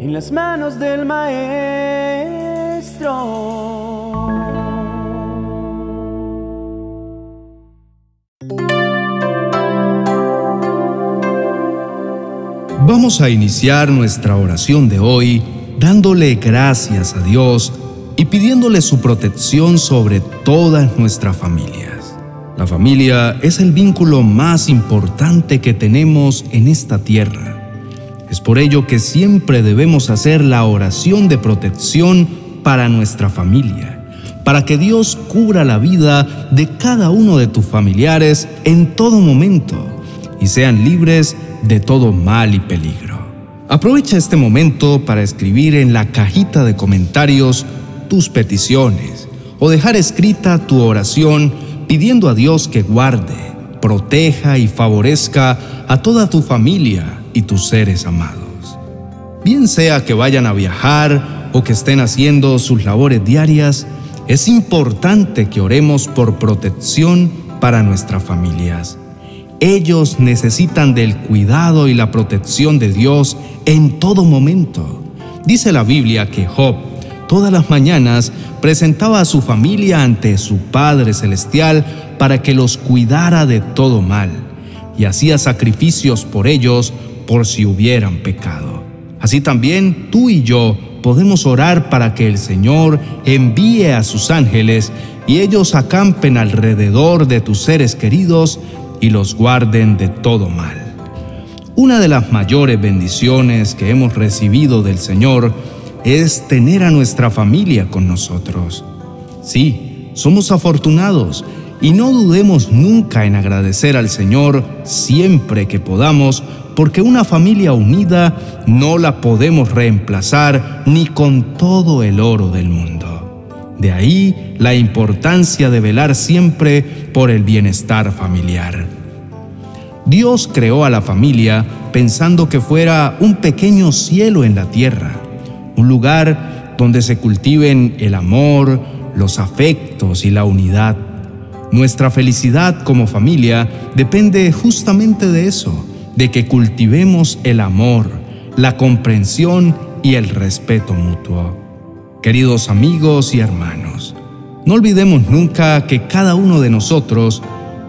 en las manos del Maestro. Vamos a iniciar nuestra oración de hoy dándole gracias a Dios y pidiéndole su protección sobre todas nuestras familias. La familia es el vínculo más importante que tenemos en esta tierra. Es por ello que siempre debemos hacer la oración de protección para nuestra familia, para que Dios cubra la vida de cada uno de tus familiares en todo momento y sean libres de todo mal y peligro. Aprovecha este momento para escribir en la cajita de comentarios tus peticiones o dejar escrita tu oración pidiendo a Dios que guarde, proteja y favorezca a toda tu familia y tus seres amados. Bien sea que vayan a viajar o que estén haciendo sus labores diarias, es importante que oremos por protección para nuestras familias. Ellos necesitan del cuidado y la protección de Dios en todo momento. Dice la Biblia que Job todas las mañanas presentaba a su familia ante su Padre Celestial para que los cuidara de todo mal y hacía sacrificios por ellos por si hubieran pecado. Así también tú y yo podemos orar para que el Señor envíe a sus ángeles y ellos acampen alrededor de tus seres queridos y los guarden de todo mal. Una de las mayores bendiciones que hemos recibido del Señor es tener a nuestra familia con nosotros. Sí, somos afortunados y no dudemos nunca en agradecer al Señor siempre que podamos, porque una familia unida no la podemos reemplazar ni con todo el oro del mundo. De ahí la importancia de velar siempre por el bienestar familiar. Dios creó a la familia pensando que fuera un pequeño cielo en la tierra, un lugar donde se cultiven el amor, los afectos y la unidad. Nuestra felicidad como familia depende justamente de eso, de que cultivemos el amor, la comprensión y el respeto mutuo. Queridos amigos y hermanos, no olvidemos nunca que cada uno de nosotros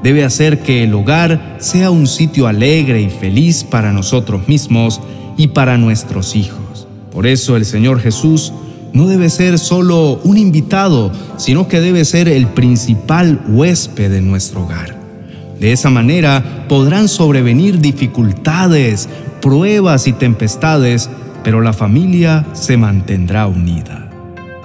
debe hacer que el hogar sea un sitio alegre y feliz para nosotros mismos y para nuestros hijos. Por eso el Señor Jesús no debe ser solo un invitado, sino que debe ser el principal huésped de nuestro hogar. De esa manera podrán sobrevenir dificultades, pruebas y tempestades, pero la familia se mantendrá unida.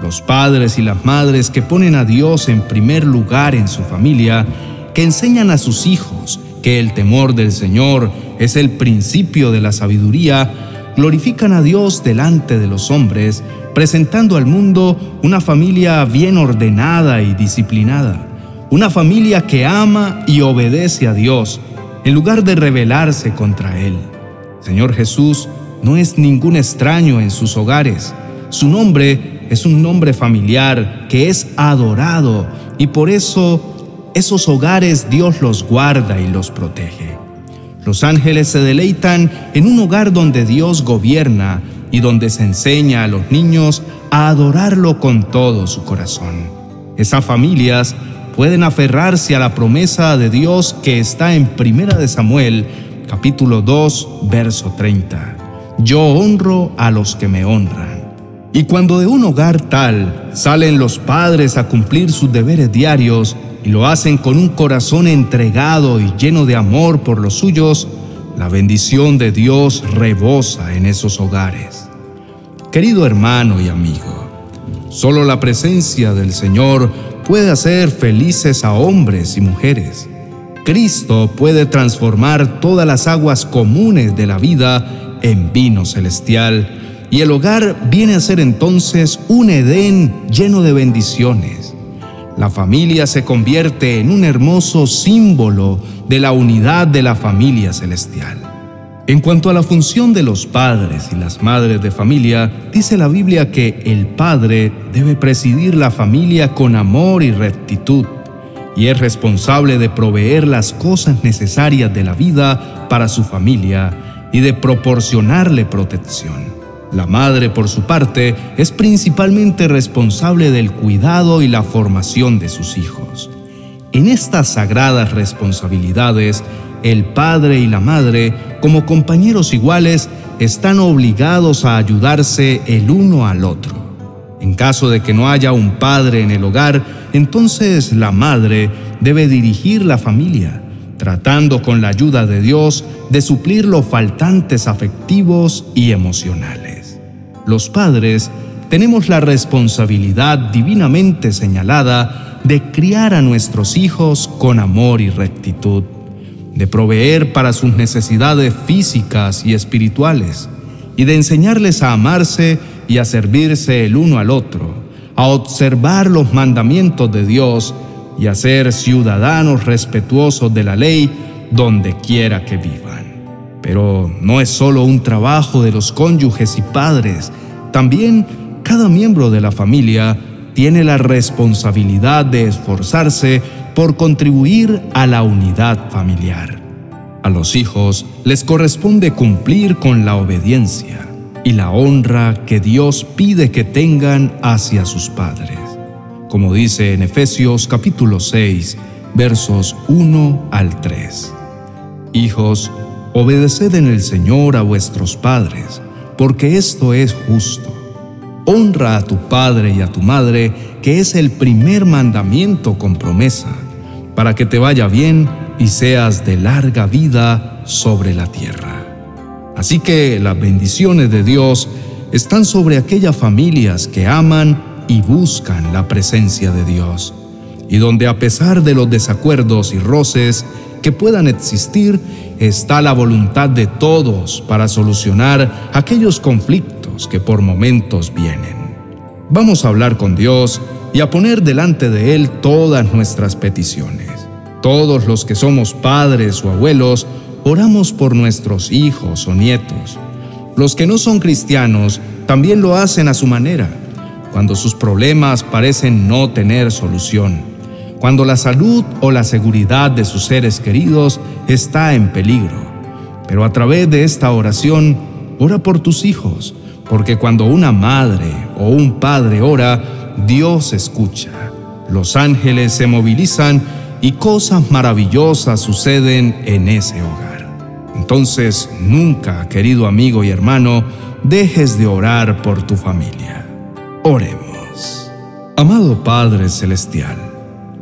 Los padres y las madres que ponen a Dios en primer lugar en su familia, que enseñan a sus hijos que el temor del Señor es el principio de la sabiduría, glorifican a Dios delante de los hombres, presentando al mundo una familia bien ordenada y disciplinada, una familia que ama y obedece a Dios en lugar de rebelarse contra Él. Señor Jesús no es ningún extraño en sus hogares, su nombre es un nombre familiar que es adorado y por eso esos hogares Dios los guarda y los protege. Los ángeles se deleitan en un hogar donde Dios gobierna y donde se enseña a los niños a adorarlo con todo su corazón. Esas familias pueden aferrarse a la promesa de Dios que está en Primera de Samuel, capítulo 2, verso 30. Yo honro a los que me honran y cuando de un hogar tal salen los padres a cumplir sus deberes diarios y lo hacen con un corazón entregado y lleno de amor por los suyos, la bendición de Dios rebosa en esos hogares. Querido hermano y amigo, solo la presencia del Señor puede hacer felices a hombres y mujeres. Cristo puede transformar todas las aguas comunes de la vida en vino celestial y el hogar viene a ser entonces un Edén lleno de bendiciones. La familia se convierte en un hermoso símbolo de la unidad de la familia celestial. En cuanto a la función de los padres y las madres de familia, dice la Biblia que el padre debe presidir la familia con amor y rectitud y es responsable de proveer las cosas necesarias de la vida para su familia y de proporcionarle protección. La madre, por su parte, es principalmente responsable del cuidado y la formación de sus hijos. En estas sagradas responsabilidades, el padre y la madre, como compañeros iguales, están obligados a ayudarse el uno al otro. En caso de que no haya un padre en el hogar, entonces la madre debe dirigir la familia, tratando con la ayuda de Dios de suplir los faltantes afectivos y emocionales. Los padres tenemos la responsabilidad divinamente señalada de criar a nuestros hijos con amor y rectitud de proveer para sus necesidades físicas y espirituales, y de enseñarles a amarse y a servirse el uno al otro, a observar los mandamientos de Dios y a ser ciudadanos respetuosos de la ley donde quiera que vivan. Pero no es solo un trabajo de los cónyuges y padres, también cada miembro de la familia tiene la responsabilidad de esforzarse por contribuir a la unidad familiar. A los hijos les corresponde cumplir con la obediencia y la honra que Dios pide que tengan hacia sus padres, como dice en Efesios capítulo 6, versos 1 al 3. Hijos, obedeced en el Señor a vuestros padres, porque esto es justo. Honra a tu padre y a tu madre, que es el primer mandamiento con promesa para que te vaya bien y seas de larga vida sobre la tierra. Así que las bendiciones de Dios están sobre aquellas familias que aman y buscan la presencia de Dios, y donde a pesar de los desacuerdos y roces que puedan existir, está la voluntad de todos para solucionar aquellos conflictos que por momentos vienen. Vamos a hablar con Dios y a poner delante de Él todas nuestras peticiones. Todos los que somos padres o abuelos oramos por nuestros hijos o nietos. Los que no son cristianos también lo hacen a su manera, cuando sus problemas parecen no tener solución, cuando la salud o la seguridad de sus seres queridos está en peligro. Pero a través de esta oración, ora por tus hijos, porque cuando una madre o un padre ora, Dios escucha. Los ángeles se movilizan y cosas maravillosas suceden en ese hogar. Entonces, nunca, querido amigo y hermano, dejes de orar por tu familia. Oremos. Amado Padre Celestial,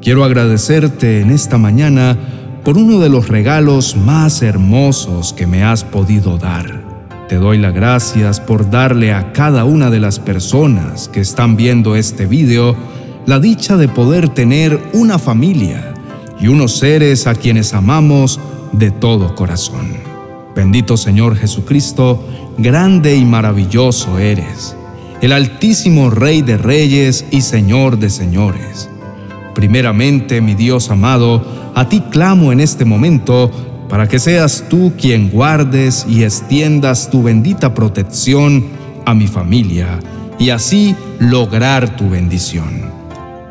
quiero agradecerte en esta mañana por uno de los regalos más hermosos que me has podido dar te doy las gracias por darle a cada una de las personas que están viendo este video la dicha de poder tener una familia y unos seres a quienes amamos de todo corazón. Bendito Señor Jesucristo, grande y maravilloso eres, el altísimo Rey de Reyes y Señor de Señores. Primeramente, mi Dios amado, a ti clamo en este momento para que seas tú quien guardes y extiendas tu bendita protección a mi familia y así lograr tu bendición.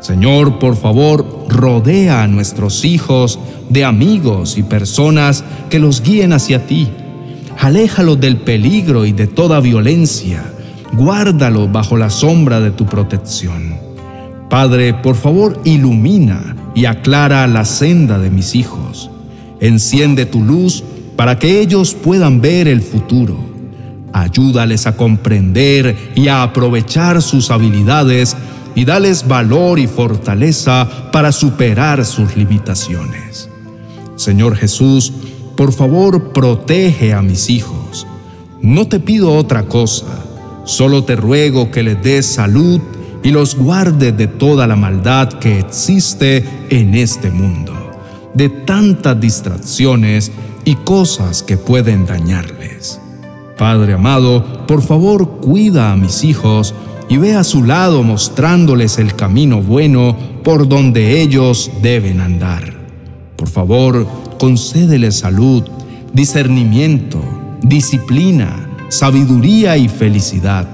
Señor, por favor, rodea a nuestros hijos de amigos y personas que los guíen hacia ti. Aléjalos del peligro y de toda violencia. Guárdalos bajo la sombra de tu protección. Padre, por favor, ilumina y aclara la senda de mis hijos Enciende tu luz para que ellos puedan ver el futuro. Ayúdales a comprender y a aprovechar sus habilidades y dales valor y fortaleza para superar sus limitaciones. Señor Jesús, por favor protege a mis hijos. No te pido otra cosa, solo te ruego que les des salud y los guardes de toda la maldad que existe en este mundo de tantas distracciones y cosas que pueden dañarles. Padre amado, por favor cuida a mis hijos y ve a su lado mostrándoles el camino bueno por donde ellos deben andar. Por favor, concédeles salud, discernimiento, disciplina, sabiduría y felicidad.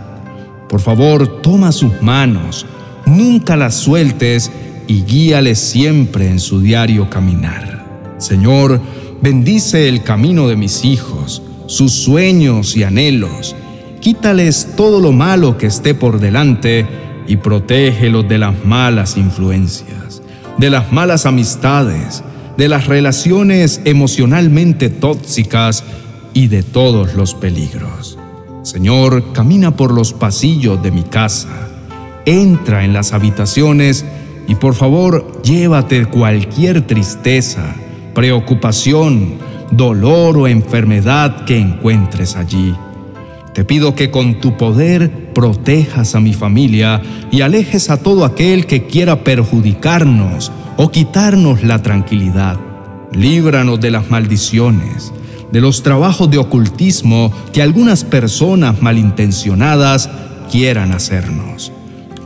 Por favor, toma sus manos, nunca las sueltes y guíale siempre en su diario caminar. Señor, bendice el camino de mis hijos, sus sueños y anhelos, quítales todo lo malo que esté por delante y protégelos de las malas influencias, de las malas amistades, de las relaciones emocionalmente tóxicas y de todos los peligros. Señor, camina por los pasillos de mi casa, entra en las habitaciones y por favor llévate cualquier tristeza, preocupación, dolor o enfermedad que encuentres allí. Te pido que con tu poder protejas a mi familia y alejes a todo aquel que quiera perjudicarnos o quitarnos la tranquilidad. Líbranos de las maldiciones, de los trabajos de ocultismo que algunas personas malintencionadas quieran hacernos.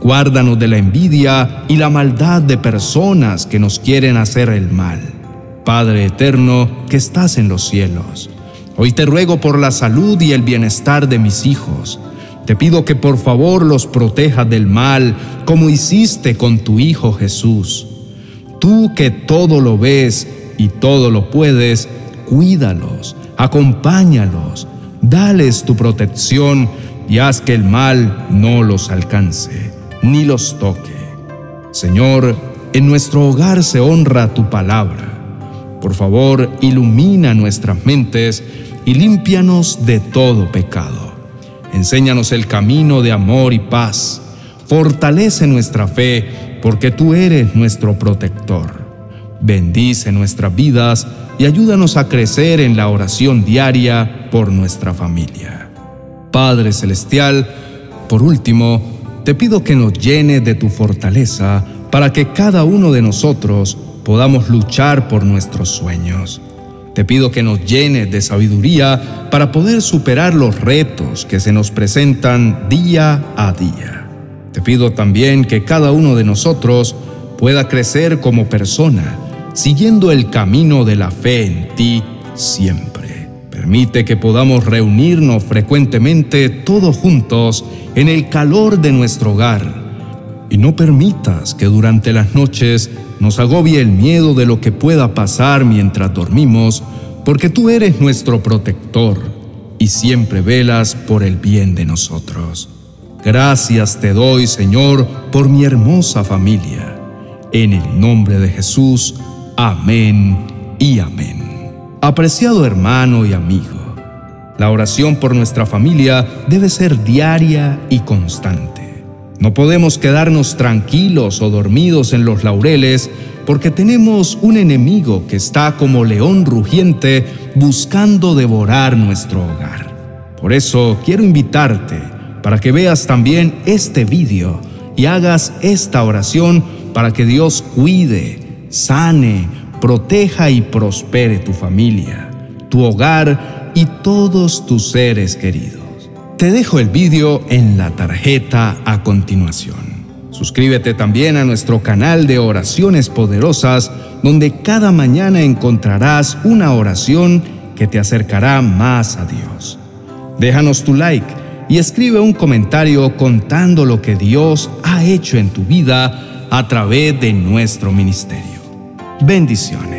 Guárdanos de la envidia y la maldad de personas que nos quieren hacer el mal. Padre eterno que estás en los cielos, hoy te ruego por la salud y el bienestar de mis hijos. Te pido que por favor los protejas del mal como hiciste con tu Hijo Jesús. Tú que todo lo ves y todo lo puedes, cuídalos, acompáñalos, dales tu protección y haz que el mal no los alcance, ni los toque. Señor, en nuestro hogar se honra tu palabra. Por favor, ilumina nuestras mentes y límpianos de todo pecado. Enséñanos el camino de amor y paz. Fortalece nuestra fe, porque tú eres nuestro protector. Bendice nuestras vidas y ayúdanos a crecer en la oración diaria por nuestra familia. Padre Celestial, por último, te pido que nos llene de tu fortaleza para que cada uno de nosotros podamos luchar por nuestros sueños. Te pido que nos llene de sabiduría para poder superar los retos que se nos presentan día a día. Te pido también que cada uno de nosotros pueda crecer como persona siguiendo el camino de la fe en ti siempre. Permite que podamos reunirnos frecuentemente todos juntos en el calor de nuestro hogar. Y no permitas que durante las noches nos agobie el miedo de lo que pueda pasar mientras dormimos, porque tú eres nuestro protector y siempre velas por el bien de nosotros. Gracias te doy, Señor, por mi hermosa familia. En el nombre de Jesús, Amén y amén. Apreciado hermano y amigo, la oración por nuestra familia debe ser diaria y constante. No podemos quedarnos tranquilos o dormidos en los laureles porque tenemos un enemigo que está como león rugiente buscando devorar nuestro hogar. Por eso quiero invitarte para que veas también este vídeo y hagas esta oración para que Dios cuide, sane, proteja y prospere tu familia, tu hogar y todos tus seres queridos. Te dejo el vídeo en la tarjeta a continuación. Suscríbete también a nuestro canal de oraciones poderosas, donde cada mañana encontrarás una oración que te acercará más a Dios. Déjanos tu like y escribe un comentario contando lo que Dios ha hecho en tu vida a través de nuestro ministerio. Bendiciones.